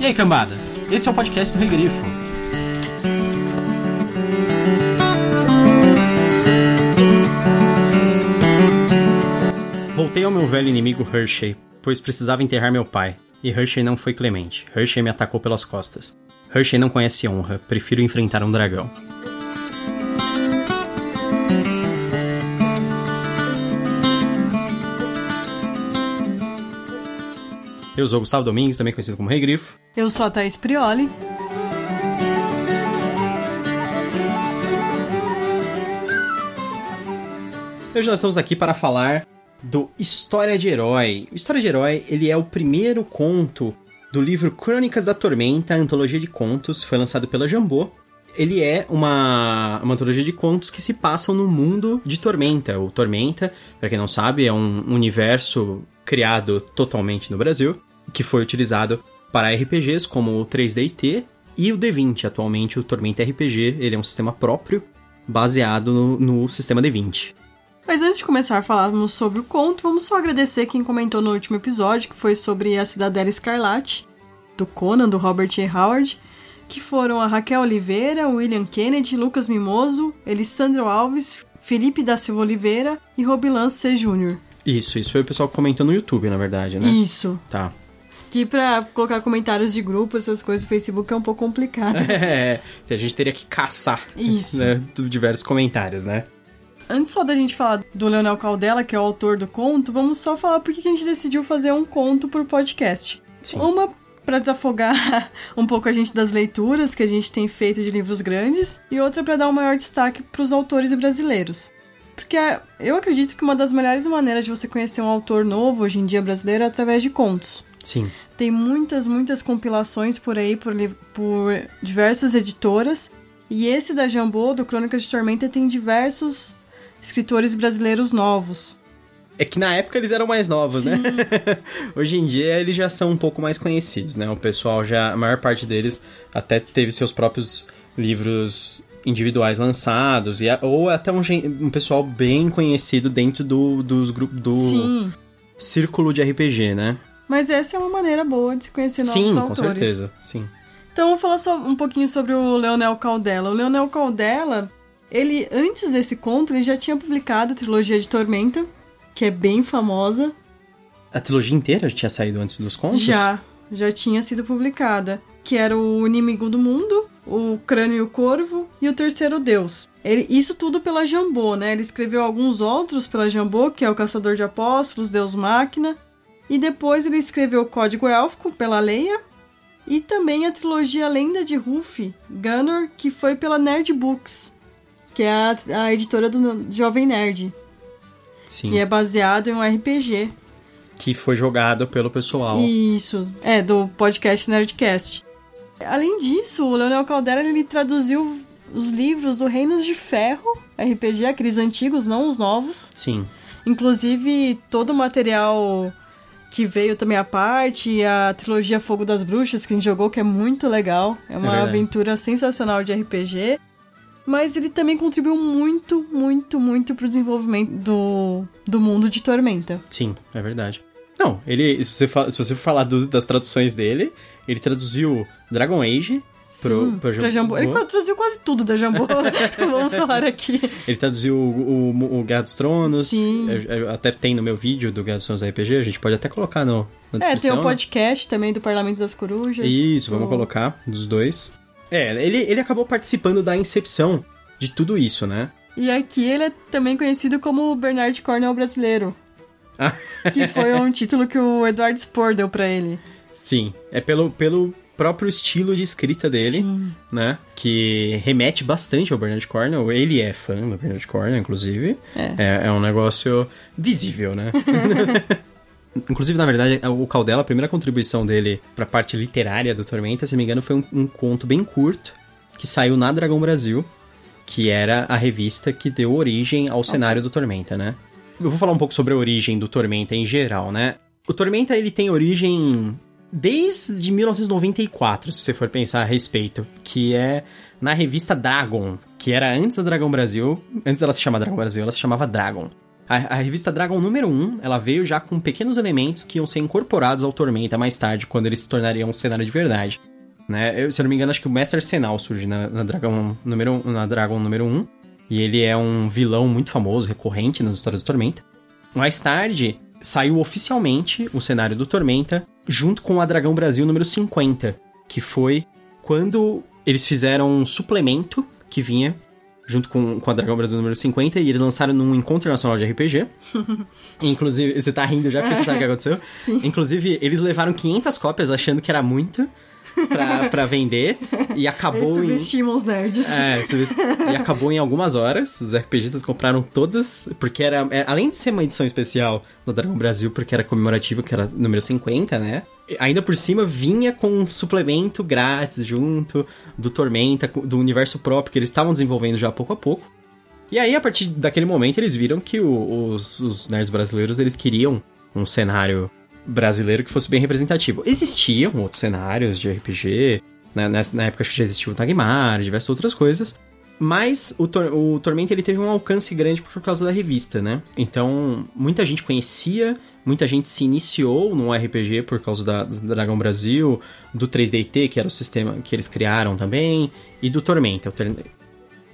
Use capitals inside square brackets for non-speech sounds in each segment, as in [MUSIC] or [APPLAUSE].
E aí, cambada? Esse é o podcast do Regrifo. Voltei ao meu velho inimigo Hershey, pois precisava enterrar meu pai. E Hershey não foi clemente. Hershey me atacou pelas costas. Hershey não conhece honra, prefiro enfrentar um dragão. Eu sou o Gustavo Domingues, também conhecido como Rei Grifo. Eu sou a Thaís Prioli. Hoje nós estamos aqui para falar do História de Herói. O História de Herói, ele é o primeiro conto do livro Crônicas da Tormenta, antologia de contos, foi lançado pela Jambô. Ele é uma, uma antologia de contos que se passam no mundo de Tormenta. O Tormenta, para quem não sabe, é um universo criado totalmente no Brasil, que foi utilizado para RPGs como o 3D&T e o D20. Atualmente o Tormenta RPG, ele é um sistema próprio, baseado no, no sistema D20. Mas antes de começar a falarmos sobre o conto, vamos só agradecer quem comentou no último episódio, que foi sobre a Cidadela Escarlate, do Conan, do Robert E. Howard, que foram a Raquel Oliveira, William Kennedy, Lucas Mimoso, Elisandro Alves, Felipe da Silva Oliveira e Robilan C. Jr. Isso, isso foi o pessoal que comentou no YouTube, na verdade, né? Isso. Tá. Que pra colocar comentários de grupo, essas coisas no Facebook é um pouco complicado. [LAUGHS] É, a gente teria que caçar Isso. né, diversos comentários, né? Antes só da gente falar do Leonel Caldela, que é o autor do conto, vamos só falar por que a gente decidiu fazer um conto pro podcast. Sim. Uma para desafogar [LAUGHS] um pouco a gente das leituras que a gente tem feito de livros grandes e outra para dar um maior destaque para os autores brasileiros. Porque é, eu acredito que uma das melhores maneiras de você conhecer um autor novo hoje em dia brasileiro é através de contos. Sim. Tem muitas, muitas compilações por aí por, por diversas editoras. E esse da Jambô, do Crônicas de Tormenta, tem diversos escritores brasileiros novos. É que na época eles eram mais novos, né? Sim. [LAUGHS] Hoje em dia eles já são um pouco mais conhecidos, né? O pessoal já, a maior parte deles até teve seus próprios livros individuais lançados, e, ou até um, um pessoal bem conhecido dentro do, dos grupos do Sim. círculo de RPG, né? Mas essa é uma maneira boa de se conhecer novos Sim, com autores. certeza. Sim. Então, vou falar só um pouquinho sobre o Leonel Caldela. O Leonel Caldela, ele, antes desse conto, ele já tinha publicado a trilogia de Tormenta, que é bem famosa. A trilogia inteira já tinha saído antes dos contos? Já, já tinha sido publicada. Que era o Inimigo do Mundo, o Crânio e o Corvo e o Terceiro Deus. Ele- isso tudo pela Jambô, né? Ele escreveu alguns outros pela Jambô, que é o Caçador de Apóstolos, Deus Máquina. E depois ele escreveu o Código Élfico pela Leia. E também a trilogia Lenda de Ruffy, Gunner, que foi pela Nerd Books, que é a, a editora do Jovem Nerd, Sim. que é baseado em um RPG. Que foi jogado pelo pessoal. Isso, é, do podcast Nerdcast. Além disso, o Leonel Caldera ele traduziu os livros do Reinos de Ferro, RPG, aqueles antigos, não os novos. Sim. Inclusive, todo o material que veio também à parte, a trilogia Fogo das Bruxas, que a gente jogou, que é muito legal. É uma verdade. aventura sensacional de RPG. Mas ele também contribuiu muito, muito, muito pro desenvolvimento do, do mundo de Tormenta. Sim, é verdade. Não, ele, se você, fa- se você for falar dos- das traduções dele, ele traduziu Dragon Age pro, Sim, pro pra Jambô. Ele traduziu quase tudo da Jambô. [LAUGHS] [LAUGHS] Vamos falar aqui. Ele traduziu o, o, o Guerra dos Tronos. Sim. Eu- eu até tem no meu vídeo do Guerra dos Tronos RPG, a gente pode até colocar no, na É, tem descrição. o podcast também do Parlamento das Corujas. Isso, vamos O- colocar dos dois. É, ele, ele acabou participando da incepção de tudo isso, né? E aqui ele é também conhecido como o Bernard Cornwell brasileiro. Ah. que foi um [LAUGHS] título que o Eduardo Spohr deu pra ele. Sim, é pelo, pelo próprio estilo de escrita dele, Sim. né? Que remete bastante ao Bernard Cornwell. Ele é fã do Bernard Cornwell, inclusive. É. É, é um negócio visível, né? [LAUGHS] Inclusive, na verdade, o Caldela, a primeira contribuição dele pra parte literária do Tormenta, se não me engano, foi um, um conto bem curto que saiu na Dragão Brasil, que era a revista que deu origem ao cenário do Tormenta, né? Eu vou falar um pouco sobre a origem do Tormenta em geral, né? O Tormenta, ele tem origem desde 1994, se você for pensar a respeito, que é na revista Dragon, que era antes da Dragão Brasil, antes dela se chamar Dragão Brasil, ela se chamava Dragon. A, a, revista Dragon número 1, ela veio já com pequenos elementos que iam ser incorporados ao Tormenta mais tarde, quando eles se tornariam um cenário de verdade. Né? Eu, se eu não me engano, acho que o Mestre Arsenal surge na, na, Dragon número, na Dragon número 1. E ele é um vilão muito famoso, recorrente nas histórias do Tormenta. Mais tarde, saiu oficialmente o cenário do Tormenta, junto com a Dragão Brasil número 50, que foi quando eles fizeram um suplemento que vinha junto com, com a Dragão Brasil número 50, e eles lançaram num encontro nacional de RPG. [LAUGHS] Inclusive, você tá rindo já porque você sabe o que aconteceu? [LAUGHS] Sim. Inclusive, eles levaram 500 cópias achando que era muito pra, pra vender. E [LAUGHS] acabou Eles subestimam em. os nerds. É, e acabou em algumas horas. Os RPGistas compraram todas, porque era. É, além de ser uma edição especial do Dragão Brasil, porque era comemorativo, que era número 50, né? Ainda por cima vinha com um suplemento grátis junto do Tormenta, do universo próprio que eles estavam desenvolvendo já pouco a pouco. E aí, a partir daquele momento, eles viram que o, os, os nerds brasileiros eles queriam um cenário brasileiro que fosse bem representativo. Existiam outros cenários de RPG, né? Nessa, na época já existiu o Tagmar, diversas outras coisas, mas o, Tor o Tormenta ele teve um alcance grande por causa da revista, né? Então, muita gente conhecia, muita gente se iniciou no RPG por causa da, do Dragão Brasil, do 3DT, que era o sistema que eles criaram também, e do Tormenta.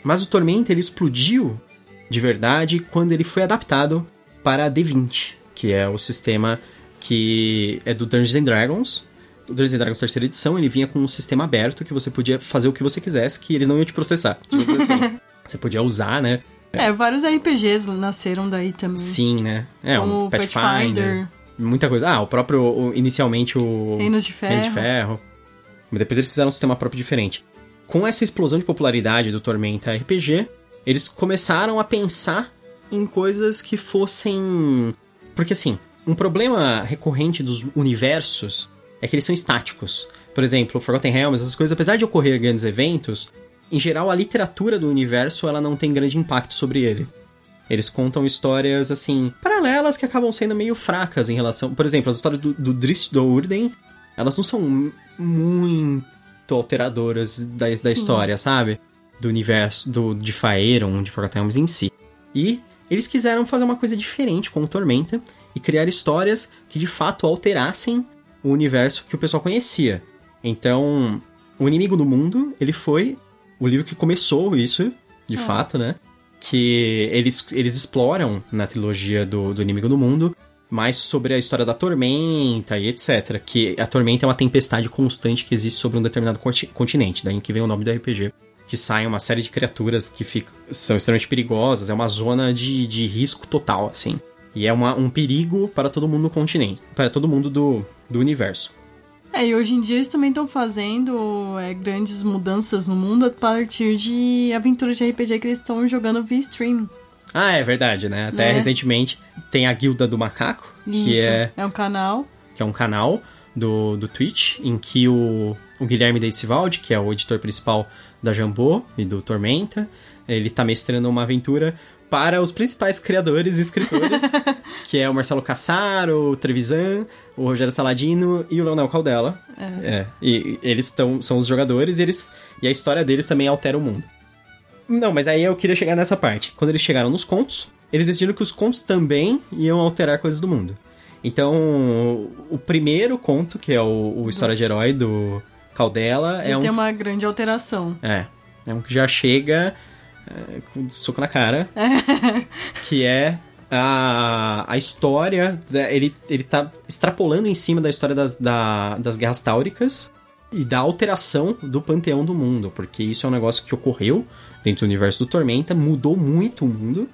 Mas o Tormenta ele explodiu de verdade quando ele foi adaptado para a D20, que é o sistema que é do Dungeons and Dragons. O Dungeons and Dragons terceira edição, ele vinha com um sistema aberto que você podia fazer o que você quisesse, que eles não iam te processar. [LAUGHS] Assim. você podia usar, né? É, vários RPGs nasceram daí também. Sim, né? É, Como um Pathfinder, Pathfinder. Muita coisa. Ah, o próprio, o, inicialmente o... Reinos de Ferro. Reinos de Ferro. Mas depois eles fizeram um sistema próprio diferente. Com essa explosão de popularidade do Tormenta RPG, eles começaram a pensar em coisas que fossem... Porque assim, um problema recorrente dos universos é que eles são estáticos. Por exemplo, Forgotten Realms, essas coisas, apesar de ocorrer grandes eventos, em geral a literatura do universo ela não tem grande impacto sobre ele. Eles contam histórias, assim, paralelas que acabam sendo meio fracas em relação... Por exemplo, as histórias do, do Drizzt Do'Urden, elas não são muito alteradoras da, da história, sabe? Do universo, do, de Faeron, de Forgotten Realms em si. E eles quiseram fazer uma coisa diferente com o Tormenta, e criar histórias que de fato alterassem o universo que o pessoal conhecia. Então, O Inimigo do Mundo, ele foi o livro que começou isso, de é. fato, né? Que eles, eles exploram na trilogia do, do Inimigo do Mundo mais sobre a história da tormenta e etc. Que a tormenta é uma tempestade constante que existe sobre um determinado continente, daí que vem o nome do RPG. Que saem uma série de criaturas que ficam, são extremamente perigosas, é uma zona de, de risco total, assim. E é uma, um perigo para todo mundo no continente, para todo mundo do, do universo. É, e hoje em dia eles também estão fazendo é, grandes mudanças no mundo a partir de aventuras de RPG que eles estão jogando via stream. Ah, é verdade, né? Até é. recentemente tem a Guilda do Macaco, Isso, que é... é um canal. Que é um canal do, do Twitch, em que o, o Guilherme Deisivaldi, que é o editor principal da Jambô e do Tormenta, ele tá mestrando uma aventura para os principais criadores e escritores, [LAUGHS] que é o Marcelo Cassaro, o Trevisan, o Rogério Saladino e o Leonel Caldela. É. é e eles tão, são os jogadores e, eles, e a história deles também altera o mundo. Não, mas aí eu queria chegar nessa parte. Quando eles chegaram nos contos, eles decidiram que os contos também iam alterar coisas do mundo. Então, o primeiro conto, que é o, o História de Herói do Caldela, já é um. tem uma grande alteração. É. É um que já chega é, com soco na cara, [LAUGHS] que é a, a história, ele, ele tá extrapolando em cima da história das, da, das guerras táuricas e da alteração do panteão do mundo, porque isso é um negócio que ocorreu dentro do universo do Tormenta, mudou muito o mundo.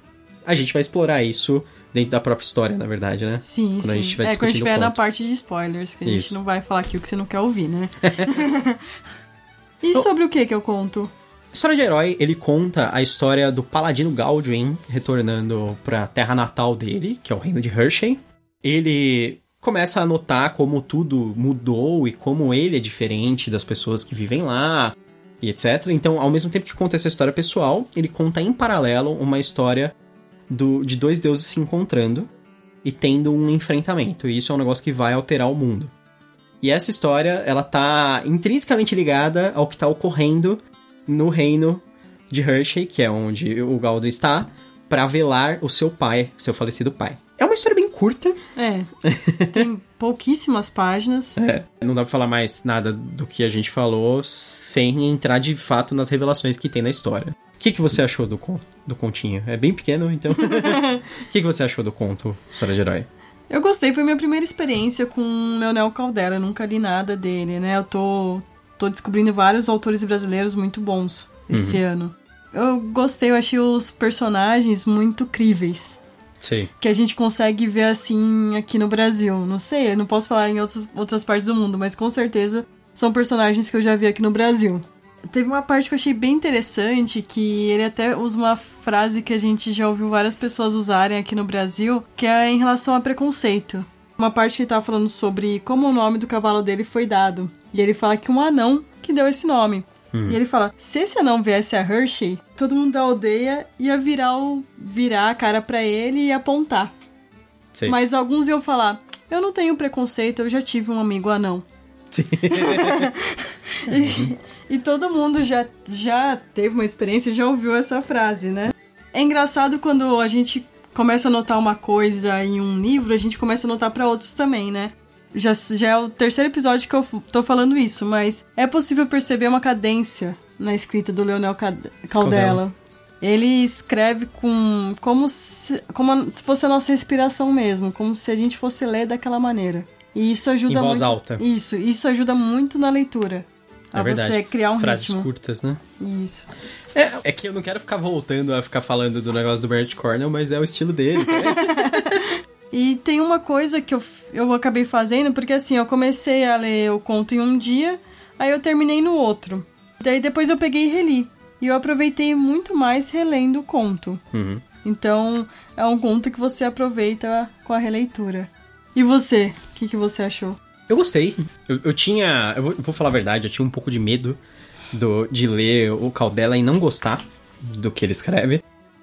A gente vai explorar isso dentro da própria história, na verdade, né? Sim, quando sim. A gente vai é, quando a gente estiver na parte de spoilers, que a gente não vai falar aqui o que você não quer ouvir, né? [LAUGHS] e então, sobre o que que eu conto? História de Herói, ele conta a história do Paladino Galdwin retornando para a terra natal dele, que é o reino de Hershey. Ele começa a notar como tudo mudou e como ele é diferente das pessoas que vivem lá e etc. Então, ao mesmo tempo que conta essa história pessoal, ele conta em paralelo uma história do, de dois deuses se encontrando e tendo um enfrentamento. E isso é um negócio que vai alterar o mundo. E essa história, ela tá intrinsecamente ligada ao que tá ocorrendo no reino de Hershey, que é onde o Galdo está, para velar o seu pai, seu falecido pai. É uma história bem curta. É. [LAUGHS] Tem pouquíssimas páginas. É, não dá pra falar mais nada do que a gente falou sem entrar de fato nas revelações que tem na história. O que, que você achou do, con do continho? É bem pequeno, então. [LAUGHS] O que, que você achou do conto História de Herói? Eu gostei, foi minha primeira experiência com Leonel Caldera, nunca li nada dele, né? Eu tô, tô descobrindo vários autores brasileiros muito bons esse ano. Eu gostei, eu achei os personagens muito críveis. Sim. Que a gente consegue ver assim aqui no Brasil. Não sei, eu não posso falar em outros, outras partes do mundo, mas com certeza são personagens que eu já vi aqui no Brasil. Teve uma parte que eu achei bem interessante, que ele até usa uma frase que a gente já ouviu várias pessoas usarem aqui no Brasil, que é em relação a preconceito. Uma parte que ele tava falando sobre como o nome do cavalo dele foi dado. E ele fala que um anão que deu esse nome. E ele fala: se esse anão viesse a Hershey, todo mundo da aldeia ia virar, o, virar a cara pra ele e apontar. Sim. Mas alguns iam falar: eu não tenho preconceito, eu já tive um amigo anão. Sim. [LAUGHS] E, e todo mundo já, já teve uma experiência e já ouviu essa frase, né? É engraçado quando a gente começa a notar uma coisa em um livro, a gente começa a notar pra outros também, né? Já, já é o terceiro episódio que eu tô falando isso, mas é possível perceber uma cadência na escrita do Leonel. Caldela. Ele escreve com como se, como se fosse a nossa respiração mesmo, como se a gente fosse ler daquela maneira. E isso ajuda Em voz muito. alta. Isso, isso ajuda muito na leitura. É a verdade. você criar um Frases ritmo. curtas, né? Isso. É, é que eu não quero ficar voltando a ficar falando do negócio do Bernard Cornell, mas é o estilo dele. né? [LAUGHS] E tem uma coisa que eu, eu acabei fazendo, porque assim, eu comecei a ler o conto em um dia, aí eu terminei no outro. Daí depois eu peguei e reli. E eu aproveitei muito mais relendo o conto. Uhum. Então, é um conto que você aproveita com a releitura. E você? O que, que você achou? Eu gostei. Eu, eu tinha. Eu vou, vou falar a verdade, eu tinha um pouco de medo do, de ler o Caldela e não gostar do que ele escreve.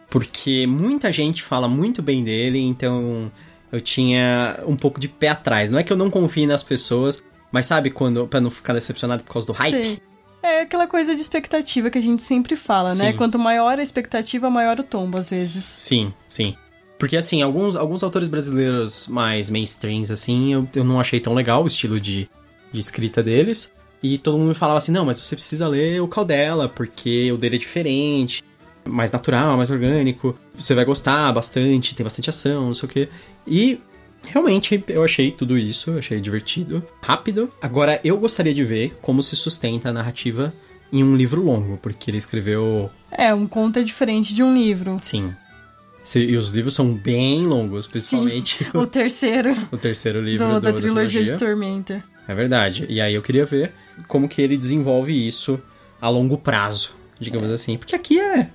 Porque muita gente fala muito bem dele, então eu tinha um pouco de pé atrás. Não é que eu não confie nas pessoas, mas sabe quando. pra não ficar decepcionado por causa do hype? Sei. É aquela coisa de expectativa que a gente sempre fala, né? Sim. Quanto maior a expectativa, maior o tombo, às vezes. Sim, sim. Porque, assim, alguns, alguns autores brasileiros mais mainstreams, assim, eu, eu não achei tão legal o estilo de, de escrita deles. E todo mundo me falava assim, não, mas você precisa ler o Caldela, porque o dele é diferente, mais natural, mais orgânico. Você vai gostar bastante, tem bastante ação, não sei o quê. E realmente eu achei tudo isso, eu achei divertido, rápido. Agora, eu gostaria de ver como se sustenta a narrativa em um livro longo, porque ele escreveu É, um conto é diferente de um livro. Sim. E os livros são bem longos, principalmente [LAUGHS] O terceiro [LAUGHS] o terceiro livro do- do- da trilogia de trilogia. Tormenta. É verdade. E aí eu queria ver como que ele desenvolve isso a longo prazo, digamos assim. Porque aqui é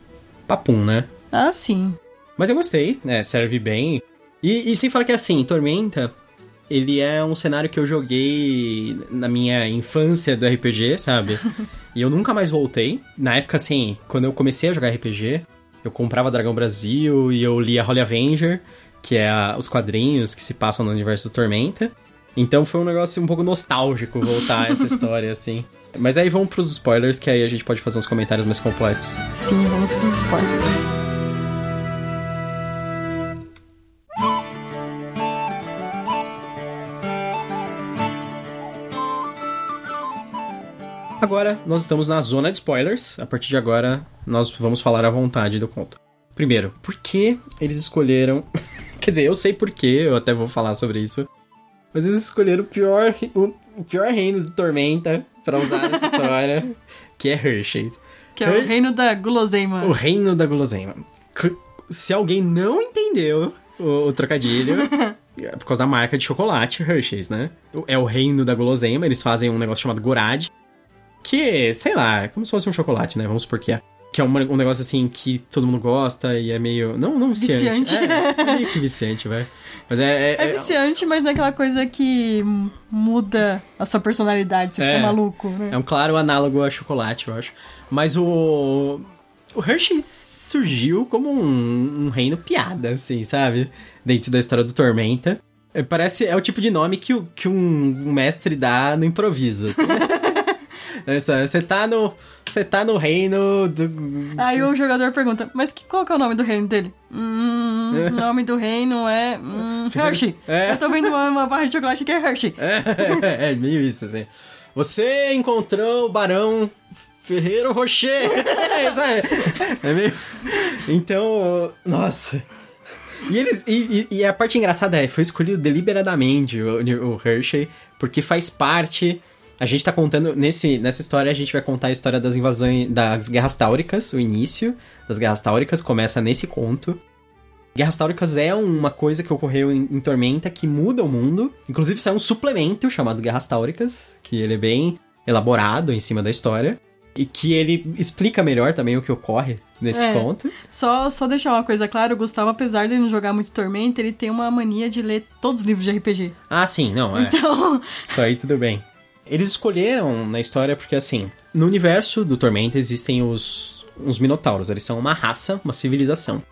papum, né? Ah, sim. Mas eu gostei, né? Serve bem. E, e sem falar que assim, Tormenta, ele é um cenário que eu joguei na minha infância do RPG, sabe? [LAUGHS] e eu nunca mais voltei. Na época, assim, quando eu comecei a jogar RPG, eu comprava Dragão Brasil e eu lia Holy Avenger, que é a- os quadrinhos que se passam no universo do Tormenta. Então foi um negócio um pouco nostálgico voltar a essa [LAUGHS] história, assim. Mas aí vamos pros spoilers, que aí a gente pode fazer uns comentários mais completos. Sim, vamos pros spoilers. Agora, nós estamos na zona de spoilers. A partir de agora, nós vamos falar à vontade do conto. Primeiro, por que eles escolheram. [LAUGHS] Quer dizer, eu sei por que, eu até vou falar sobre isso. Mas eles escolheram o pior, o, pior reino de Tormenta pra usar nessa [LAUGHS] história, que é Hershey. Que é o reino da guloseima. O reino da guloseima. Se alguém não entendeu o, o trocadilho, [LAUGHS] é por causa da marca de chocolate Hershey's, né? É o reino da guloseima, eles fazem um negócio chamado Gorad, que, sei lá, é como se fosse um chocolate, né? Vamos supor que é. Que é um, um negócio assim que todo mundo gosta e é meio. Não, não viciante. Viciante. É, é meio que viciante, vai. Mas é. É viciante, mas não é aquela coisa que muda a sua personalidade, você É. fica maluco, né? É um claro análogo a chocolate, eu acho. Mas o. O Hershey surgiu como um, um reino piada, assim, sabe? Dentro da história do Tormenta. É, parece. É o tipo de nome que, que um, um mestre dá no improviso, assim. [LAUGHS] Você tá no. Você tá no reino do. Aí o jogador pergunta, mas que, qual que é o nome do reino dele? Hum, o nome do reino é. Hum, Hershey. É. Eu tô vendo uma, uma barra de chocolate que é Hershey. É, [LAUGHS] é meio isso, assim. Você encontrou o Barão Ferreiro Rocher. [LAUGHS] É? É meio. Então, nossa. E eles. E, e- e a parte engraçada é, foi escolhido deliberadamente o, o Hershey, porque faz parte. A gente tá contando. Nesse, nessa história, a gente vai contar a história das invasões. das Guerras Táuricas, o início das Guerras Táuricas começa nesse conto. Guerras Táuricas é uma coisa que ocorreu em, em Tormenta que muda o mundo. Inclusive, saiu um suplemento chamado Guerras Táuricas, que ele é bem elaborado em cima da história. E que ele explica melhor também o que ocorre nesse É. conto. Só, só deixar uma coisa clara, o Gustavo, apesar de ele não jogar muito Tormenta, ele tem uma mania de ler todos os livros de RPG. Ah, sim, não, é. Então, Isso aí tudo bem. Eles escolheram na história porque, assim, no universo do Tormenta existem os, os Minotauros. Eles são uma raça, uma civilização.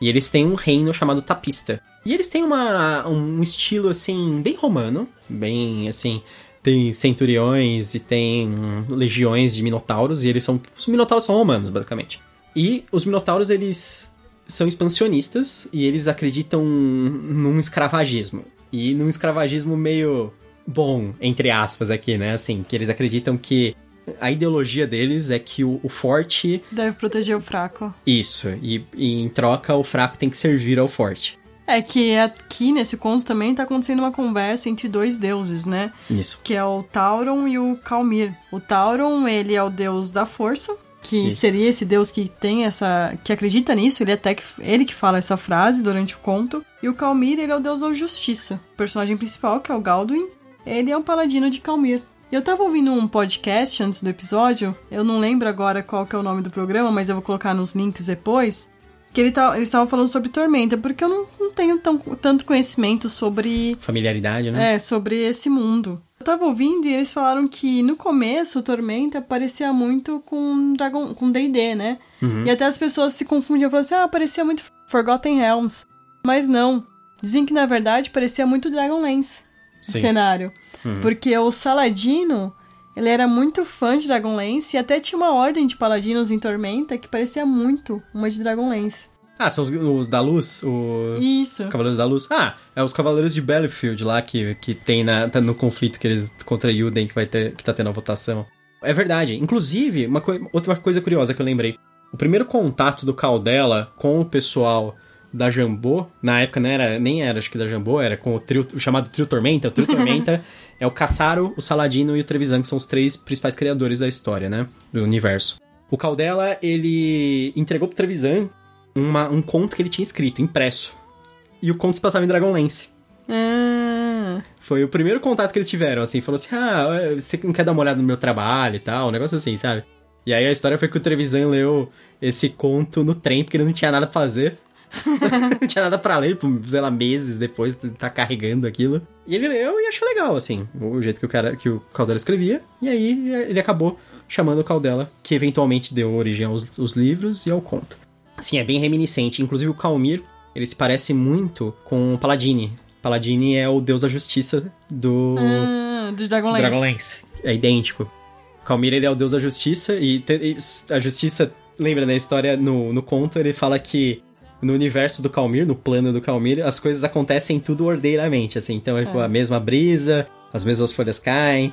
E eles têm um reino chamado Tapista. E eles têm uma, um estilo, assim, bem romano. Bem, assim, tem centuriões e tem legiões de Minotauros. E eles são... Os Minotauros são romanos, basicamente. E os Minotauros, eles são expansionistas e eles acreditam num escravagismo. E num escravagismo meio bom, entre aspas, aqui, né? Assim, que eles acreditam que a ideologia deles é que o, o forte. deve proteger o fraco. Isso, e, e em troca o fraco tem que servir ao forte. É que aqui nesse conto também tá acontecendo uma conversa entre dois deuses, né? Isso. Que é o Tauron e o Calmir. O Tauron, ele é o deus da força, que Isso. seria esse deus que tem essa. que acredita nisso, ele até que. ele que fala essa frase durante o conto. E o Calmir, ele é o deus da justiça. O personagem principal, que é o Galduin, ele é um paladino de Calmir. Eu tava ouvindo um podcast antes do episódio, eu não lembro agora qual que é o nome do programa, mas eu vou colocar nos links depois. Que ele tá, eles estavam falando sobre Tormenta, porque eu não, não tenho tão, tanto conhecimento sobre Familiaridade, né? é, sobre esse mundo. Eu tava ouvindo e eles falaram que no começo o Tormenta parecia muito com Dragon, com D&D, né? Uhum. E até as pessoas se confundiam, falavam assim, ah, parecia muito Forgotten Realms. Mas não. Dizem que na verdade parecia muito Dragonlance, Sim. cenário. Uhum. Porque o Saladino, ele era muito fã de Dragonlance e até tinha uma ordem de paladinos em Tormenta que parecia muito uma de Dragonlance. Ah, são os, os da luz? O... Isso. Cavaleiros da Luz? Ah, é os Cavaleiros de Battlefield lá que, que tem na, tá no conflito que eles contra Yuden que vai ter que tá tendo a votação. É verdade. Inclusive, uma coi- outra coisa curiosa que eu lembrei. O primeiro contato do Caldela com o pessoal da Jambô, na época não era, nem era acho que da Jambô, era com o trio o chamado Trio Tormenta. O Trio [LAUGHS] Tormenta é o Caçaro, o Saladino e o Trevisan, que são os três principais criadores da história, né? Do universo. O Caldela, ele entregou pro Trevisan uma- um conto que ele tinha escrito, impresso. E o conto se passava em Dragonlance. Ah, Foi o primeiro contato que eles tiveram, assim. Falou assim, ah, você não quer dar uma olhada no meu trabalho e tal, um negócio assim, sabe? E aí a história foi que o Trevisan leu esse conto no trem, porque ele não tinha nada pra fazer. [LAUGHS] não tinha nada pra ler, por, sei lá, meses depois de tá carregando aquilo. E ele leu e achou legal, assim, o jeito que o cara, que o Caldela escrevia. E aí ele acabou chamando o Caldela, que eventualmente deu origem aos, aos livros e ao conto. Sim, é bem reminiscente. Inclusive o Calmir, ele se parece muito com o Paladini. Paladini é o deus da justiça do ah, de Dragonlance. Dragonlance. É idêntico. O Calmir, ele é o deus da justiça e te- e a justiça, lembra na história, no, no conto, ele fala que no universo do Calmir, no plano do Calmir, as coisas acontecem tudo ordeiramente, assim. Então é, tipo, a mesma brisa, as mesmas folhas caem.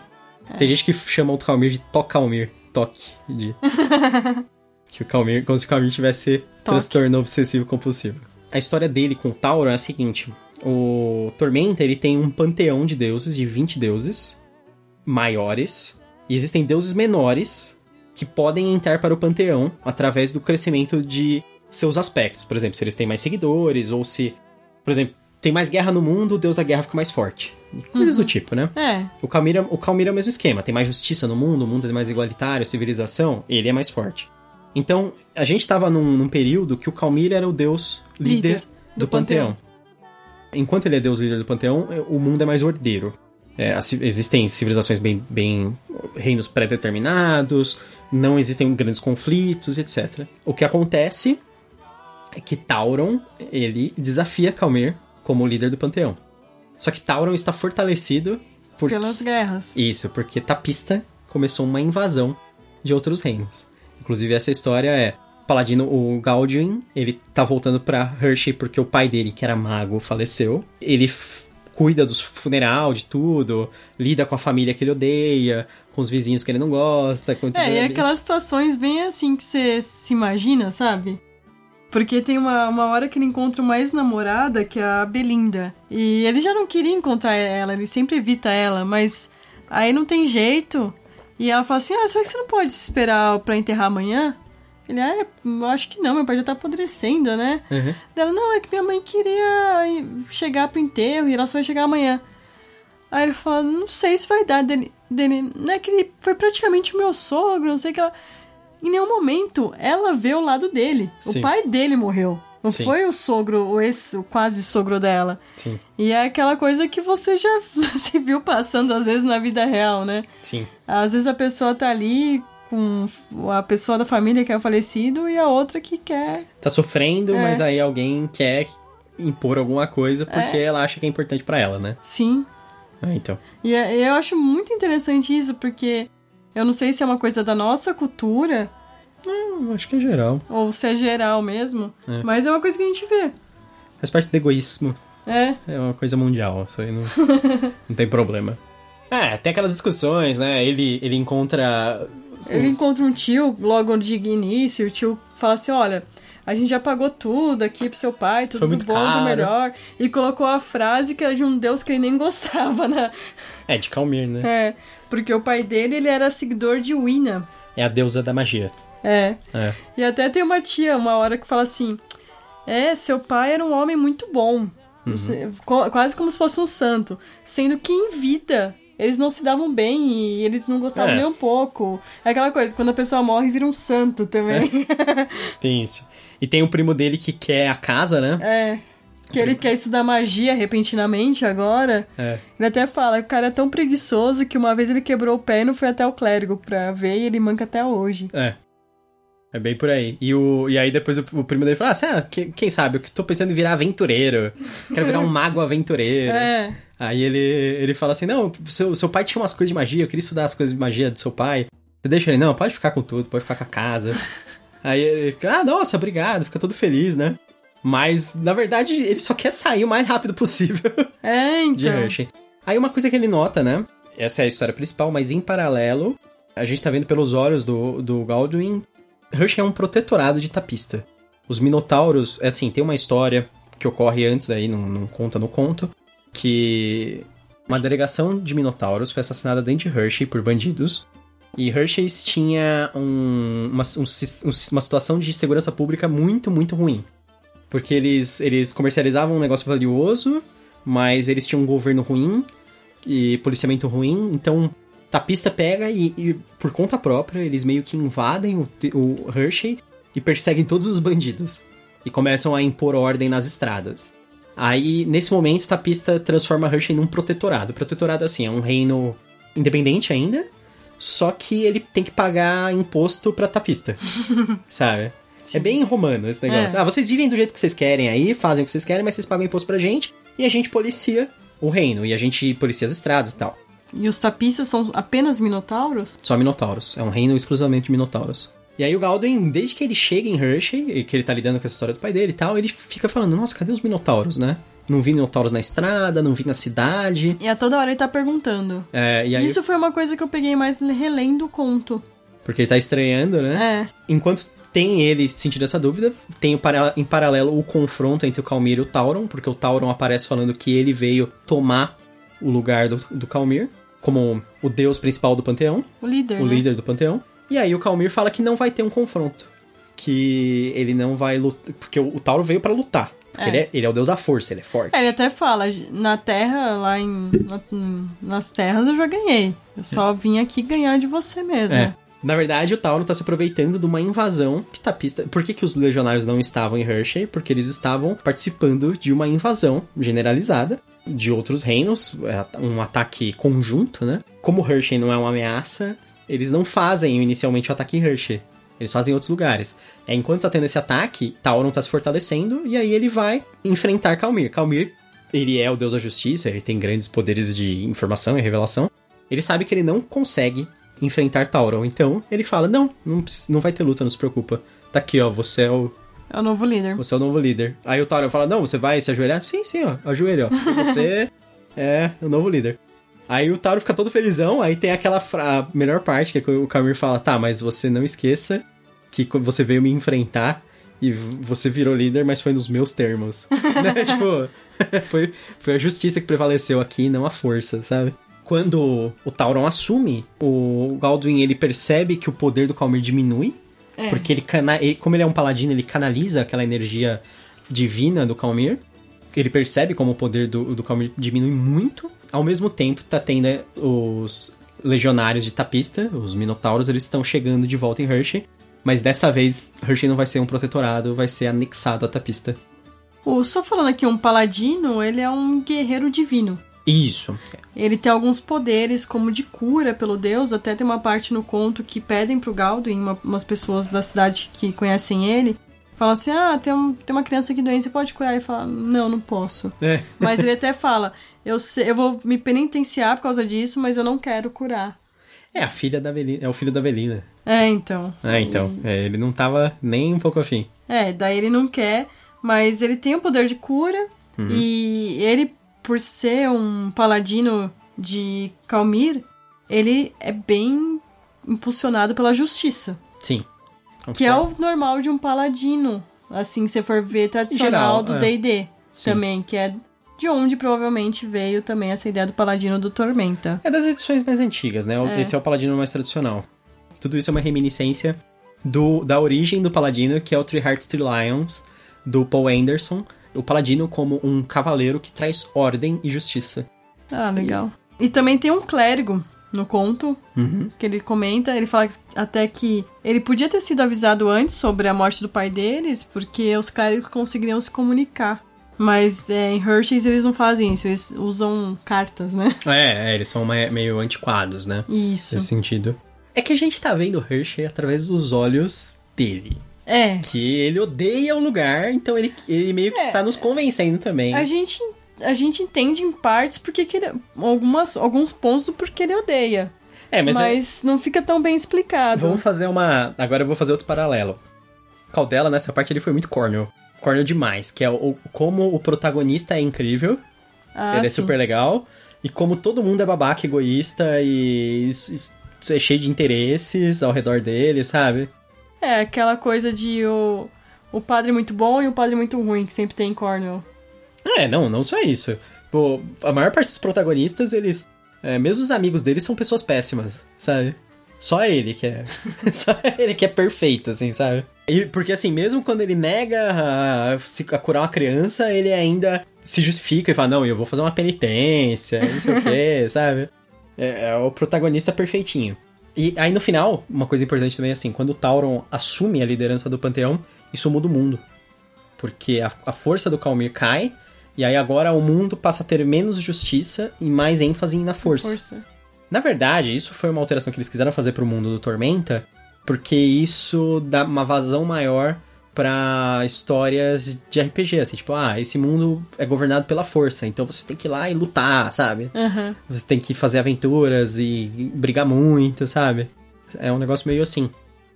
Tem gente que chama o Calmir de Tocalmir. Toque. De... [LAUGHS] que o Calmir, como se o Calmir tivesse Toque. transtorno obsessivo compulsivo. A história dele com o Tauro é a seguinte: o Tormenta ele tem um panteão de deuses, de 20 deuses maiores, e existem deuses menores que podem entrar para o panteão através do crescimento de seus aspectos. Por exemplo, se eles têm mais seguidores, ou se, por exemplo, tem mais guerra no mundo, o deus da guerra fica mais forte. Coisas do tipo, né? É, O Calmir, é- o Calmir é o mesmo esquema. Tem mais justiça no mundo, o mundo é mais igualitário, civilização, ele é mais forte. Então, a gente tava num, num período que o Calmir era o deus líder, Líder do, do panteão. Enquanto ele é deus líder do panteão, é- o mundo é mais ordeiro. É, existem civilizações bem, bem. reinos pré-determinados, não existem grandes conflitos, etc. O que acontece é que Tauron, ele desafia Calmir como líder do panteão. Só que Tauron está fortalecido por pelas guerras. isso, porque Tapista começou uma invasão de outros reinos. Inclusive, essa história é. Paladino, o Galdwin, ele tá voltando pra Hershey porque o pai dele, que era mago, faleceu. Ele cuida dos funeral, de tudo, lida com a família que ele odeia, com os vizinhos que ele não gosta. Com É, e aquelas situações bem assim que você se imagina, sabe? Porque tem uma, uma hora que ele encontra uma ex-namorada, que é a Belinda. E ele já não queria encontrar ela, ele sempre evita ela, mas aí não tem jeito. E ela fala assim: Ah, será que você não pode esperar pra enterrar amanhã? Ele, ah, é, eu acho que não, meu pai já tá apodrecendo, né? Uhum. Dela, não, é que minha mãe queria chegar pro enterro e ela só vai chegar amanhã. Aí ele fala, não sei se vai dar dele. dele não é que ele foi praticamente o meu sogro, não sei o que ela. Em nenhum momento ela vê o lado dele. Sim. O pai dele morreu. Não Sim. foi o sogro, o ex, o quase sogro dela. Sim, E é aquela coisa que você já [LAUGHS] se viu passando às vezes na vida real, né? sim. Às vezes a pessoa tá ali com a pessoa da família que é falecido e a outra que quer Tá sofrendo, É. mas aí alguém quer impor alguma coisa porque ela acha que é importante pra ela, né? sim Ah, então. E é- eu acho muito interessante isso, porque eu não sei se é uma coisa da nossa cultura Eu acho que é geral. ou se é geral mesmo, É. mas é uma coisa que a gente vê. Faz parte do egoísmo. É, É uma coisa mundial, isso aí não, [LAUGHS] não tem problema. É, tem aquelas discussões, né? Ele, ele encontra. ele encontra um tio logo de início, o tio fala assim: olha. A gente já pagou tudo aqui pro seu pai, tudo do bom, do caro." melhor. E colocou a frase que era de um deus que ele nem [LAUGHS] gostava, né? É, de Calmir, né? É, porque o pai dele, ele era seguidor de Wina. É a deusa da magia. É, É. E até tem uma tia, uma hora que fala assim: É, seu pai era um homem muito bom. Uhum. Quase como se fosse um santo. Sendo que em vida eles não se davam bem e eles não gostavam É. nem um pouco. É aquela coisa, quando a pessoa morre, vira um santo também. [LAUGHS] Tem isso. E tem o primo dele que quer a casa, né? É. Que ele quer estudar magia repentinamente agora. É. Ele até fala que o cara é tão preguiçoso que uma vez ele quebrou o pé e não foi até o clérigo pra ver e ele manca até hoje. É. É bem por aí. E, o, e aí depois o, o primo dele fala: assim, ah, que- quem sabe, eu tô pensando em virar aventureiro. Quero virar um [LAUGHS] mago aventureiro. É. Aí ele, ele fala assim: Não, seu, seu pai tinha umas coisas de magia, eu queria estudar as coisas de magia do seu pai. Você deixa ele, não, pode ficar com tudo, pode ficar com a casa. [LAUGHS] Aí ele, ah, nossa, obrigado, fica todo feliz, né? Mas, na verdade, ele só quer sair o mais rápido possível [LAUGHS] É, de então. Hershey. Aí uma coisa que ele nota, né? Essa é a história principal, mas em paralelo, a gente tá vendo pelos olhos do, do Galdwin, Hershey é um protetorado de tapista. Os Minotauros, é assim, tem uma história que ocorre antes daí, não, não conta no conto, que uma delegação de Minotauros foi assassinada dentro de Hershey por bandidos. E Hershey tinha um- uma, um um- uma situação de segurança pública muito, muito ruim. Porque eles, eles comercializavam um negócio valioso, mas eles tinham um governo ruim e policiamento ruim, então tapista pega e, e, por conta própria eles meio que invadem o, o Hershey e perseguem todos os bandidos e começam a impor ordem nas estradas. Aí, nesse momento, Tapista transforma Hershey num protetorado. Protetorado, assim, é um reino independente ainda, só que ele tem que pagar imposto pra Tapista, [LAUGHS] sabe? É bem romano esse negócio. É. Ah, vocês vivem do jeito que vocês querem aí, fazem o que vocês querem, mas vocês pagam imposto pra gente e a gente policia o reino, e a gente policia as estradas e tal. E os tapistas são apenas minotauros? Só Minotauros. É um reino exclusivamente de Minotauros. E aí o Galdwin, desde que ele chega em Hershey, e que ele tá lidando com essa história do pai dele e tal, ele fica falando, nossa, cadê os Minotauros, né? Não vi Minotauros na estrada, não vi na cidade. E a toda hora ele tá perguntando. É, e aí, Isso foi uma coisa que eu peguei mais relendo o conto. porque ele tá estranhando, né? É. Enquanto tem ele sentindo essa dúvida, tem para- em paralelo o confronto entre o Calmir e o Tauron, porque o Tauron aparece falando que ele veio tomar o lugar do, do Calmir, como o deus principal do panteão. O líder, o né? líder do panteão. E aí o Calmir fala que não vai ter um confronto. Que ele não vai lutar. Porque o, o Tauro veio pra lutar. É. ele, é, ele é o deus da força, ele é forte. É, ele até fala, na terra, lá em. na- nas terras eu já ganhei. Eu só vim aqui ganhar de você mesmo. É. Na verdade, o Tauro tá se aproveitando de uma invasão que tapista. Por que, que os legionários não estavam em Hershey? Porque eles estavam participando de uma invasão generalizada de outros reinos, é, um ataque conjunto, né? Como Hershey não é uma ameaça, eles não fazem inicialmente o ataque em Hershey. Eles fazem em outros lugares. É, enquanto tá tendo esse ataque, Tauron tá se fortalecendo e aí ele vai enfrentar Calmir. Calmir, ele é o deus da justiça, ele tem grandes poderes de informação e revelação. Ele sabe que ele não consegue enfrentar Tauron. Então, ele fala: Não, não, não vai ter luta, não se preocupa. Tá aqui, ó, você é o. É o novo líder. Você é o novo líder. Aí o Tauron fala: Não, você vai se ajoelhar? Sim, sim, ó, ajoelha, ó. Você [LAUGHS] é o novo líder. Aí o Tauron fica todo felizão, aí tem aquela fra... melhor parte, que é que o Camir fala, tá, mas você não esqueça que você veio me enfrentar e você virou líder, mas foi nos meus termos. [LAUGHS] né? Tipo, [LAUGHS] foi, foi a justiça que prevaleceu aqui, não a força, sabe? Quando o Tauron assume, o Galduin ele percebe que o poder do Calmir diminui, é. porque ele, cana ele, como ele é um paladino, ele canaliza aquela energia divina do Calmir. Ele percebe como o poder do, do Calmir diminui muito, ao mesmo tempo tá tendo né, os legionários de Tapista, os Minotauros, eles estão chegando de volta em Hershey. Mas dessa vez, Hershey não vai ser um protetorado, vai ser anexado a Tapista. O, só falando aqui, um paladino, ele é um guerreiro divino. Isso. Ele tem alguns poderes, como de cura pelo deus. Até tem uma parte no conto que pedem pro Galduin, uma, umas pessoas da cidade que conhecem ele, falam assim: Ah, tem, um, tem uma criança aqui doente, você pode curar? Ele fala: Não, não posso. É. Mas ele até [LAUGHS] fala: eu, sei, eu vou me penitenciar por causa disso, mas eu não quero curar. É a filha da Belina, é o filho da Belina. É, então. É, então. E... É, ele não tava nem um pouco afim. É, daí ele não quer, mas ele tem o poder de cura. Uhum. E ele, por ser um paladino de Calmir, ele é bem impulsionado pela justiça. Sim. Que é o normal de um paladino. Assim, se for ver tradicional Geral, do D&D é. também, que é de onde provavelmente veio também essa ideia do Paladino do Tormenta. É das edições mais antigas, né? É. Esse é o Paladino mais tradicional. Tudo isso é uma reminiscência do, da origem do Paladino, que é o Three Hearts Three Lions, do Paul Anderson. O Paladino como um cavaleiro que traz ordem e justiça. Ah, legal. E, e também tem um clérigo no conto, uhum. que ele comenta, ele fala até que ele podia ter sido avisado antes sobre a morte do pai deles, porque os clérigos conseguiriam se comunicar. Mas é, em Hershey's eles não fazem isso, eles usam cartas, né? É, é eles são meio antiquados, né? Isso. Nesse sentido. É que a gente tá vendo Hershey através dos olhos dele. É. Que ele odeia o lugar, então ele, ele meio que é. está nos convencendo também. A gente, a gente entende em partes porque que ele, algumas, alguns pontos do porquê ele odeia. É, mas, mas é... não fica tão bem explicado. Vamos fazer uma. Agora eu vou fazer outro paralelo. Caldela, nessa parte, ele foi muito cornel corno demais, que é o, como o protagonista é incrível, ah, ele é super legal, e como todo mundo é babaca, egoísta e, e é cheio de interesses ao redor dele, sabe? É, aquela coisa de o, o padre muito bom e o padre muito ruim, que sempre tem em Cornwall. É, não, não só isso. Pô, a maior parte dos protagonistas, eles. É, mesmo os amigos deles são pessoas péssimas, sabe? Só ele que é. [LAUGHS] só ele que é perfeito, assim, sabe? E porque assim, mesmo quando ele nega a, a curar uma criança, ele ainda se justifica e fala, não, eu vou fazer uma penitência, não sei o quê, [LAUGHS] sabe? É, é, o protagonista perfeitinho. E aí no final, uma coisa importante também é assim, quando o Tauron assume a liderança do Panteão, isso muda o mundo. Porque a, a força do Calmir cai, e aí agora o mundo passa a ter menos justiça e mais ênfase na força. força. Na verdade, isso foi uma alteração que eles quiseram fazer pro mundo do Tormenta, porque isso dá uma vazão maior para histórias de RPG, assim, tipo, ah, esse mundo é governado pela força, então você tem que ir lá e lutar, sabe? Uhum. Você tem que fazer aventuras e brigar muito, sabe? É um negócio meio assim.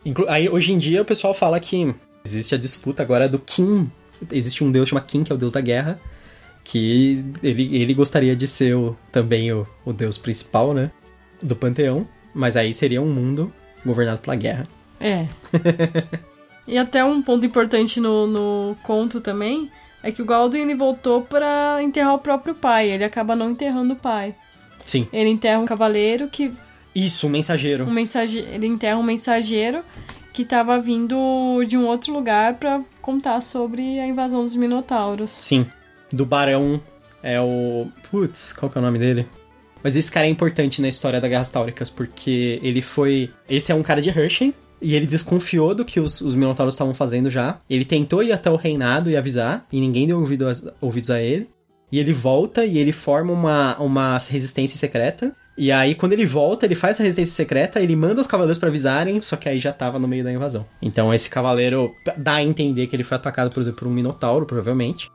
Inclu Aí, hoje em dia, o pessoal fala que existe a disputa agora do Kim. Existe um deus chamado Kim, que é o deus da guerra, que ele, ele gostaria de ser o, também o, o deus principal, né? do panteão, mas aí seria um mundo governado pela guerra. É. [LAUGHS] e até um ponto importante no, no conto também é que o Galduin ele voltou para enterrar o próprio pai. Ele acaba não enterrando o pai. Sim. Ele enterra um cavaleiro que. Isso, um mensageiro. Um mensageiro. Ele enterra um mensageiro que estava vindo de um outro lugar para contar sobre a invasão dos Minotauros. Sim. Do Barão. É o. Putz, qual que é o nome dele? Mas esse cara é importante na história da Guerras Táuricas, porque ele foi. Esse é um cara de Hershey. E ele desconfiou do que os, os Minotauros estavam fazendo já. Ele tentou ir até o reinado e avisar, e ninguém deu ouvido a, ouvidos a ele. E ele volta e ele forma uma, uma resistência secreta. E aí, quando ele volta, ele faz essa resistência secreta, ele manda os cavaleiros para avisarem, só que aí já tava no meio da invasão. Então, esse cavaleiro dá a entender que ele foi atacado, por exemplo, por um minotauro, provavelmente.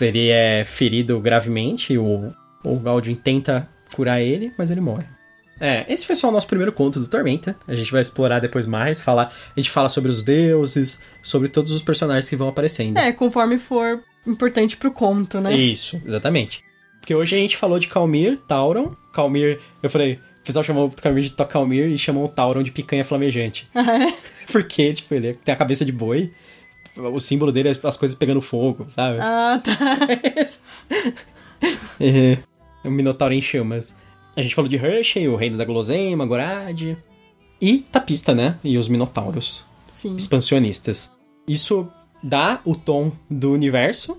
Ele é ferido gravemente, o, o Galdin tenta curar ele, mas ele morre. É, esse foi só o nosso primeiro conto do Tormenta. A gente vai explorar depois mais, falar. A gente fala sobre os deuses, sobre todos os personagens que vão aparecendo. É, conforme for importante pro conto, né? Isso, exatamente. Porque hoje a gente falou de Calmir, Tauron. Calmir, eu falei, o pessoal chamou o Calmir de Calmir e chamou o Tauron de picanha flamejante. [LAUGHS] É? [LAUGHS] Porque, tipo, ele tem a cabeça de boi. O símbolo dele é as coisas pegando fogo, sabe? Ah, tá. [LAUGHS] é, é um minotauro em chamas. A gente falou de Hershey, o reino da guloseima, Gorad. E Tapista, né? E os minotauros Sim. expansionistas. Isso dá o tom do universo.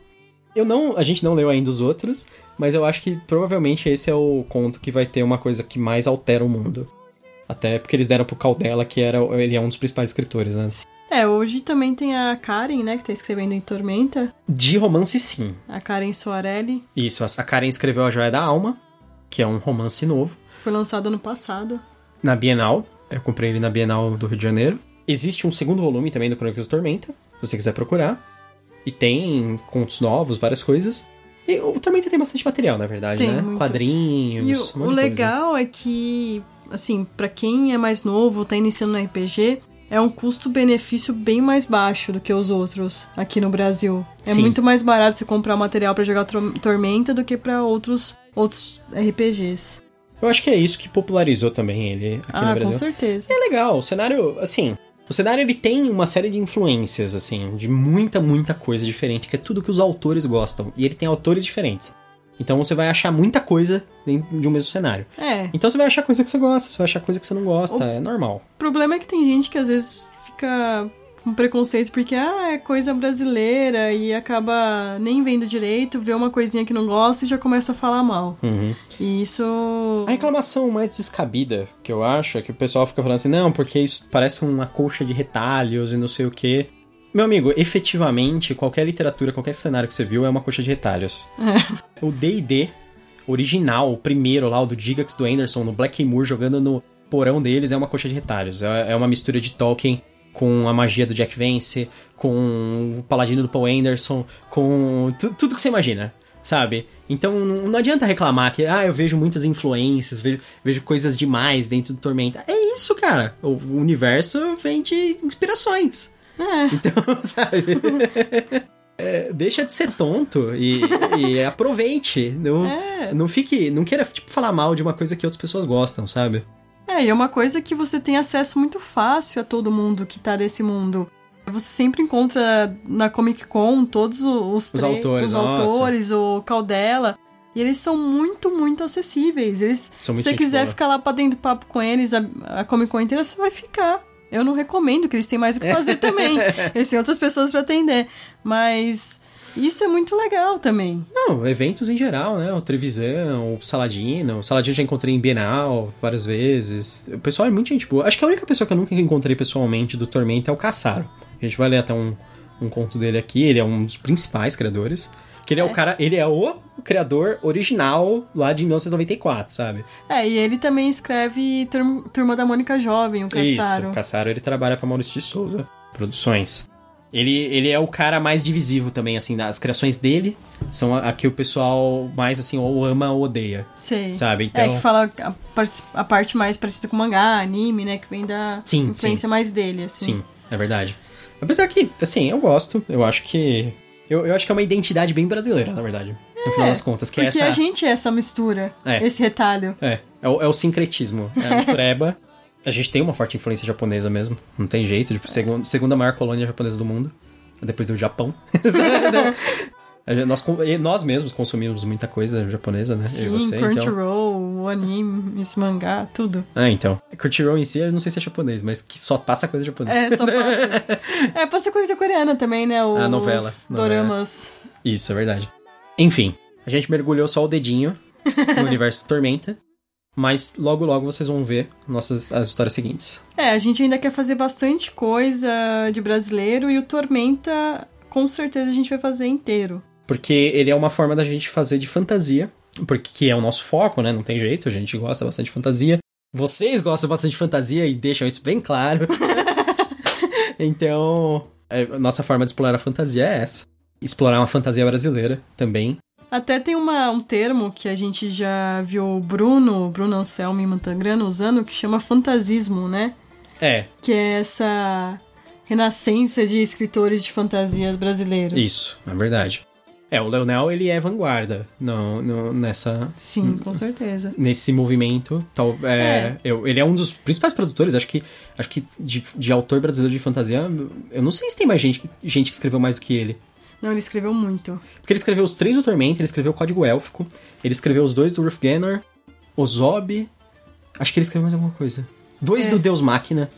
Eu não, a gente não leu ainda os outros, mas eu acho que provavelmente esse é o conto que vai ter uma coisa que mais altera o mundo. Até porque eles deram pro Caldela, que era, ele é um dos principais escritores, né? É, hoje também tem a Karen, né, que tá escrevendo em Tormenta. De romance, sim. A Karen Soarelli. Isso, a Karen escreveu A Joia da Alma, que é um romance novo, Foi lançado ano passado. na Bienal. Eu comprei ele na Bienal do Rio de Janeiro. Existe um segundo volume também do Crônicas da Tormenta, se você quiser procurar. E tem contos novos, várias coisas. E o Tormenta tem bastante material, na verdade, Tem, né? muito. Quadrinhos, E o, o de coisa. legal é que, assim, pra quem é mais novo, tá iniciando no RPG, é um custo-benefício bem mais baixo do que os outros aqui no Brasil. É Sim. muito mais barato você comprar material pra jogar Tormenta do que pra outros outros RPGs. Eu acho que é isso que popularizou também ele aqui ah, no com Brasil. certeza. É legal, o cenário, assim, o cenário ele tem uma série de influências, assim, de muita, muita coisa diferente, que é tudo que os autores gostam. E ele tem autores diferentes. Então você vai achar muita coisa dentro de um mesmo cenário. É. Então você vai achar coisa que você gosta, você vai achar coisa que você não gosta, é normal. O problema é que tem gente que às vezes fica com preconceito porque ah, é coisa brasileira e acaba nem vendo direito, vê uma coisinha que não gosta e já começa a falar mal. Uhum. E isso. A reclamação mais descabida que eu acho é que o pessoal fica falando assim, não, porque isso parece uma colcha de retalhos e não sei o quê. Meu amigo, efetivamente, qualquer literatura, qualquer cenário que você viu é uma colcha de retalhos. O D&D original, o primeiro lá, o do Gigax do Anderson, no Black Moor, jogando no porão deles, é uma colcha de retalhos. É é uma mistura de Tolkien com a magia do Jack Vance, com o Paladino do Paul Anderson, com tu- tudo que você imagina, sabe? Então não adianta reclamar que, ah, eu vejo muitas influências, vejo, vejo coisas demais dentro do Tormenta. É isso, cara. O universo vem de inspirações. É. Então, [LAUGHS] sabe? É, deixa de ser tonto e, e [LAUGHS] aproveite. Não, É. não fique. Não queira, tipo, falar mal de uma coisa que outras pessoas gostam, sabe? É, e é uma coisa que você tem acesso muito fácil a todo mundo que tá desse mundo. Você sempre encontra na Comic Con todos os, Os autores, os autores, o Caldela. E eles são muito, muito acessíveis. Eles, São se muito você quiser boa. ficar lá pra dentro do papo com eles, a, a Comic Con inteira, você vai ficar. Eu não recomendo, que eles têm mais o que fazer também. [LAUGHS] Eles têm outras pessoas pra atender. Mas isso é muito legal também. Não, eventos em geral, né? O Trevisan, o Saladino. O Saladino eu já encontrei em Bienal várias vezes. O pessoal é muito gente boa. Acho que a única pessoa que eu nunca encontrei pessoalmente do Tormenta é o Caçaro. A gente vai ler até um, um conto dele aqui. Ele é um dos principais criadores. Que ele é, o cara, ele é o criador original lá de 1994, sabe? É, e ele também escreve Turma, da Mônica Jovem, o Caçaro. Isso, o Caçaro ele trabalha pra Maurício de Souza Produções. Ele, ele é o cara mais divisivo também, assim, as criações dele são a, a que o pessoal mais, assim, ou ama ou odeia, Sei. sabe? É, Então, que fala a parte, a parte mais parecida com mangá, anime, né? Que vem da Sim, influência mais dele, assim. sim, é verdade. Apesar que, assim, eu gosto, eu acho que... Eu, eu acho que é uma identidade bem brasileira, na verdade, no final das contas, que é Porque essa... a gente é essa mistura, É. esse retalho. É, é o, é o sincretismo, é a mistureba. [LAUGHS] a gente tem uma forte influência japonesa mesmo, não tem jeito, tipo, segun- segunda maior colônia japonesa do mundo, depois do Japão. [LAUGHS] Nós, nós mesmos consumimos muita coisa japonesa, né? E Sim, você, então. Crunchyroll, o anime, esse mangá, tudo. Ah, então. Crunchyroll em si, eu não sei se é japonês, mas que só passa coisa japonesa. É, só passa. [LAUGHS] é, passa coisa coreana também, né? Os A novela, novela. doramas. Isso, é verdade. Enfim, a gente mergulhou só o dedinho no [LAUGHS] universo Tormenta, mas logo logo vocês vão ver nossas as histórias seguintes. É, a gente ainda quer fazer bastante coisa de brasileiro e o Tormenta, com certeza, a gente vai fazer inteiro. Porque ele é uma forma da gente fazer de fantasia, porque que é o nosso foco, né? Não tem jeito, a gente gosta bastante de fantasia. Vocês gostam bastante de fantasia e deixam isso bem claro. [LAUGHS] então, é, nossa forma de explorar a fantasia é essa. Explorar uma fantasia brasileira também. Até tem uma, um termo que a gente já viu o Bruno, Bruno Anselmo e Mantangrano usando, que chama fantasismo, né? É, Que é essa renascença de escritores de fantasias brasileiros. isso, é verdade. É, o Leonel, ele é vanguarda no, no- nessa, Sim, com certeza. nesse movimento. Tal, é, É. eu- ele é um dos principais produtores, acho que, acho que de, de autor brasileiro de fantasia, eu não sei se tem mais gente, gente que escreveu mais do que ele. Não, ele escreveu muito. Porque ele escreveu os três do Tormenta, ele escreveu o Código Élfico, ele escreveu os dois do Ulfganor, o Zob, acho que ele escreveu mais alguma coisa. Dois É. do Deus Máquina.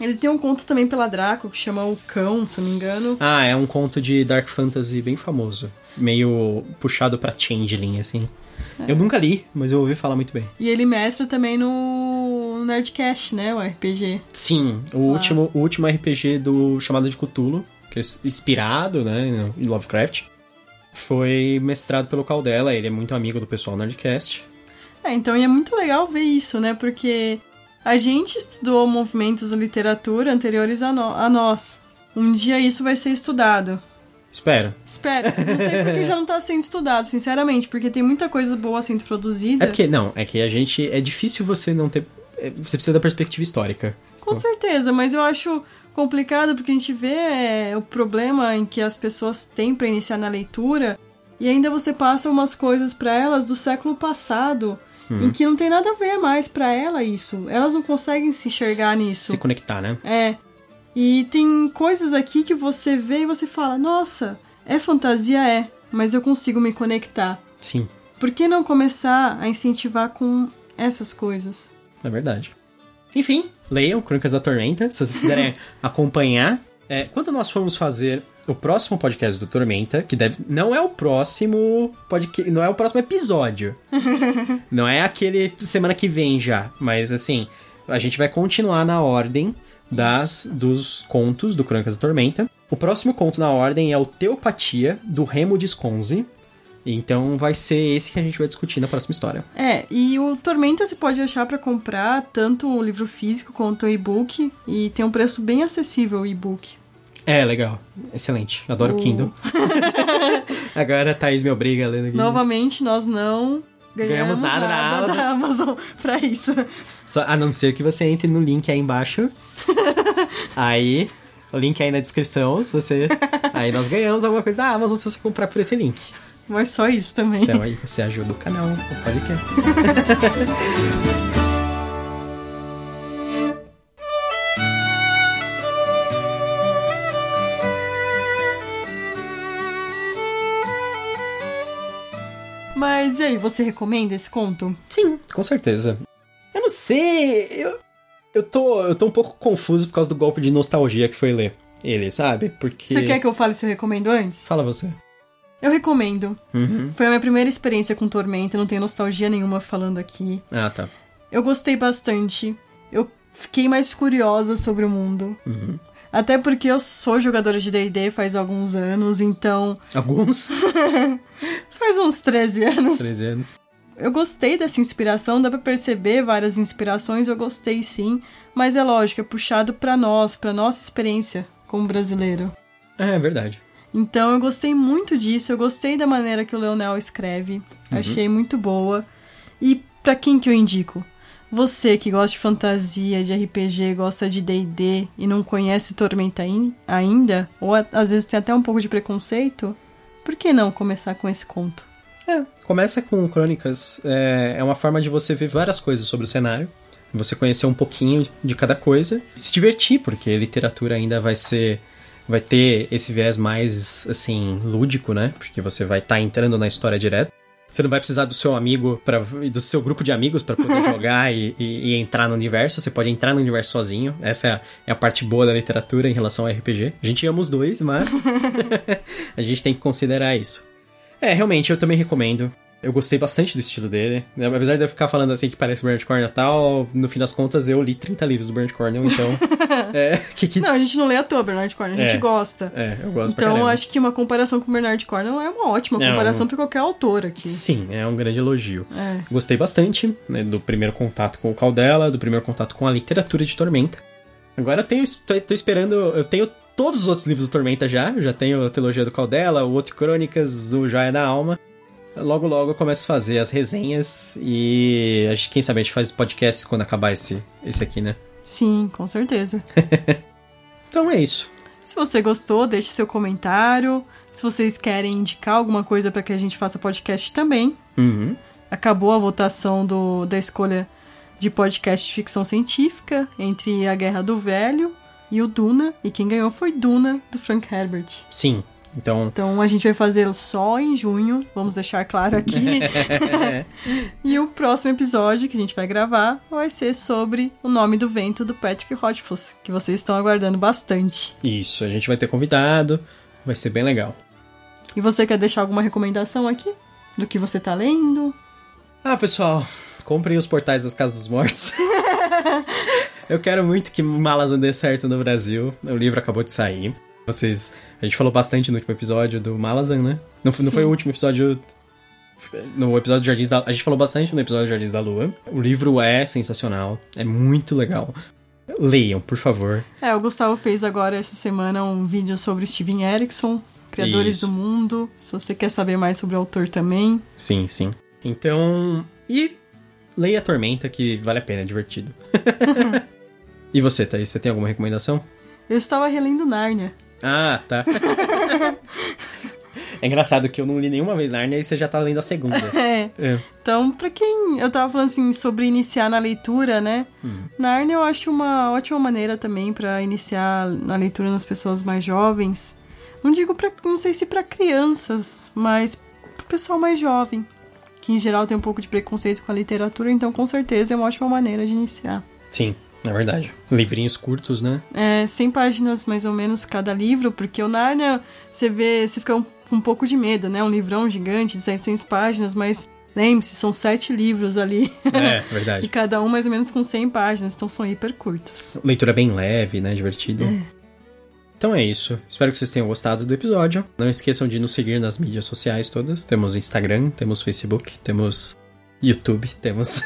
Ele tem um conto também pela Draco que chama O Cão, se eu não me engano. Ah, é um conto de Dark Fantasy bem famoso. Meio puxado pra Changeling, assim. É. Eu nunca li, mas eu ouvi falar muito bem. E ele mestra também no Nerdcast, né? O RPG. Sim, o, último, o último RPG do chamado de Cthulhu, inspirado, né, em Lovecraft, foi mestrado pelo Caldela, ele é muito amigo do pessoal do Nerdcast. É, então e é muito legal ver isso, né? Porque a gente estudou movimentos da literatura anteriores a, no- a nós. Um dia isso vai ser estudado. Espero. Espero. Não sei porque já não tá sendo estudado, sinceramente, porque tem muita coisa boa sendo produzida. É porque, não, é que a gente. É difícil você não ter. é, Você precisa da perspectiva histórica. Com certeza, mas eu acho complicado porque a gente vê é, o problema em que as pessoas têm pra iniciar na leitura e ainda você passa umas coisas pra elas do século passado em que não tem nada a ver mais pra ela isso. Elas não conseguem se enxergar nisso. Se conectar, né? É. E tem coisas aqui que você vê e você fala: "Nossa, é fantasia é, mas eu consigo me conectar". Sim, Por que não começar a incentivar com essas coisas? é verdade. Enfim, leiam Crônicas da Tormenta, se vocês quiserem [LAUGHS] acompanhar. É, quando nós formos fazer o próximo podcast do Tormenta, que deve. Não é o próximo podcast. Não é o próximo episódio. [LAUGHS] não é aquele semana que vem já. Mas assim, a gente vai continuar na ordem das dos contos do Crônicas da Tormenta. O próximo conto na ordem é o Teopatia, do Remo de Sconzi. Então vai ser esse que a gente vai discutir na próxima história. É, e o Tormenta você pode achar pra comprar tanto o livro físico quanto o e-book e tem um preço bem acessível o e-book. É, legal. Excelente. Adoro o Kindle. [LAUGHS] Agora a Thaís me obriga a ler no Kindle. Novamente, nós não ganhamos, Ganhamos nada nada, da da Amazon [LAUGHS] pra isso. Só, a não ser que você entre no link aí embaixo. [LAUGHS] aí, o link aí na descrição, se você... Aí nós ganhamos alguma coisa da Amazon se você comprar por esse link. Mas só isso também. Então aí você ajuda o canal, o podcast. [LAUGHS] Mas e aí, você recomenda esse conto? Sim, com certeza. Eu não sei, eu, eu, tô, eu tô um pouco confuso por causa do golpe de nostalgia que foi ler ele, sabe? Porque... Você quer que eu fale se eu recomendo antes? Fala você. Eu recomendo. Uhum. Foi a minha primeira experiência com Tormenta, não tenho nostalgia nenhuma falando aqui. Ah, tá. Eu gostei bastante. Eu fiquei mais curiosa sobre o mundo. Uhum. Até porque eu sou jogadora de D&D faz alguns anos, então... [LAUGHS] Alguns? Faz uns 13 anos. 13 anos. Eu gostei dessa inspiração, dá pra perceber várias inspirações, eu gostei sim. Mas é lógico, é puxado pra nós, pra nossa experiência como brasileiro. É, é verdade. Então eu gostei muito disso, eu gostei da maneira que o Leonel escreve, achei muito boa. E pra quem que eu indico? Você que gosta de fantasia, de RPG, gosta de D&D e não conhece Tormenta ain- ainda, ou às vezes tem até um pouco de preconceito, por que não começar com esse conto? É, começa com crônicas. É, é uma forma de você ver várias coisas sobre o cenário. Você conhecer um pouquinho de cada coisa. Se divertir, porque literatura ainda vai ser. Vai ter esse viés mais, assim, lúdico, né? Porque você vai estar entrando na história direto. Você não vai precisar do seu amigo pra, e do seu grupo de amigos para poder [LAUGHS] jogar e, e- e entrar no universo. Você pode entrar no universo sozinho. Essa é a, é a parte boa da literatura em relação ao RPG. A gente ama os dois, mas [LAUGHS] [LAUGHS] a gente tem que considerar isso. É, realmente, eu também recomendo. Eu gostei bastante do estilo dele. Apesar de eu ficar falando assim que parece Bernard Cornwell e tal, no fim das contas eu li 30 livros do Bernard Cornwell, então... é, [LAUGHS] que, que... Não, a gente não lê à toa Bernard Cornwell, a gente É. gosta. É, eu gosto Então, acho que uma comparação com o Bernard Cornwell é uma ótima É, comparação um- pra qualquer autor aqui. Sim, é um grande elogio. É. Gostei bastante né, do primeiro contato com o Caldela, do primeiro contato com a literatura de Tormenta. Agora eu tenho, tô, tô esperando, eu tenho todos os outros livros do Tormenta já. Eu já tenho a trilogia do Caldela, o Outro Crônicas, o Joia da Alma. logo logo eu começo a fazer as resenhas e acho que quem sabe a gente faz podcasts quando acabar esse, esse aqui, né? Sim, com certeza. [LAUGHS] então é isso. Se você gostou, deixe seu comentário. Se vocês querem indicar alguma coisa para que a gente faça podcast também. Uhum. Acabou a votação do, da escolha de podcast de ficção científica entre A Guerra do Velho e o Duna. E quem ganhou foi Duna, do Frank Herbert. Sim. Então, Então a gente vai fazer só em junho, vamos deixar claro aqui. [LAUGHS] e o próximo episódio que a gente vai gravar vai ser sobre o nome do vento do Patrick Rothfuss, que vocês estão aguardando bastante. isso, a gente vai ter convidado, vai ser bem legal. E você quer deixar alguma recomendação aqui? Do que você tá lendo? Ah, pessoal, comprem os portais das Casas dos Mortos. [LAUGHS] Eu quero muito que Malazan dê certo no Brasil. O livro acabou de sair. Vocês. A gente falou bastante no último episódio do Malazan, né? Não, foi- não foi o último episódio. No episódio Jardins da. A gente falou bastante no episódio Jardins da Lua. O livro é sensacional. É muito legal. Leiam, por favor. É, o Gustavo fez agora essa semana um vídeo sobre Steven Erickson, Criadores Isso. do Mundo. Se você quer saber mais sobre o autor também. Sim, sim. Então. E leia a Tormenta, que vale a pena, é divertido. [LAUGHS] e você, Thaís, você tem alguma recomendação? Eu estava relendo Nárnia. Ah, tá. [LAUGHS] é engraçado que eu não li nenhuma vez Narnia e você já tá lendo a segunda. [LAUGHS] É. É. Então, pra quem. Eu tava falando assim sobre iniciar na leitura, né? Hum. Nárnia eu acho uma ótima maneira também pra iniciar na leitura nas pessoas mais jovens. Não digo pra. Não sei se pra crianças, mas pro pessoal mais jovem. Que em geral tem um pouco de preconceito com a literatura, então com certeza é uma ótima maneira de iniciar. Sim, é verdade. Livrinhos curtos, né? É, 100 páginas mais ou menos cada livro, porque o Nárnia, você vê, você fica um, com um pouco de medo, né? Um livrão gigante de 700 páginas, mas lembre-se, são sete livros ali. É, [LAUGHS] e verdade. cada um mais ou menos com 100 páginas, então são hiper curtos. Leitura bem leve, né? Divertida. Então é isso. Espero que vocês tenham gostado do episódio. Não esqueçam de nos seguir nas mídias sociais todas. Temos Instagram, temos Facebook, temos YouTube, temos.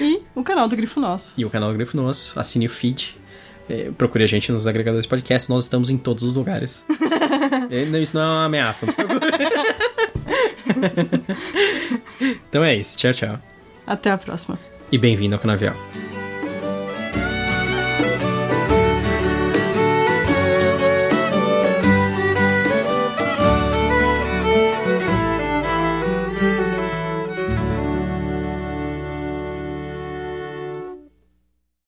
E o canal do Grifo Nosso. e o canal Grifo Nosso. Assine o feed. É, procure a gente nos agregadores de podcast. Nós estamos em todos os lugares. [LAUGHS] É, não, isso não é uma ameaça, não se preocupe. [LAUGHS] então é isso. Tchau, tchau. Até a próxima. E bem-vindo ao Canavial.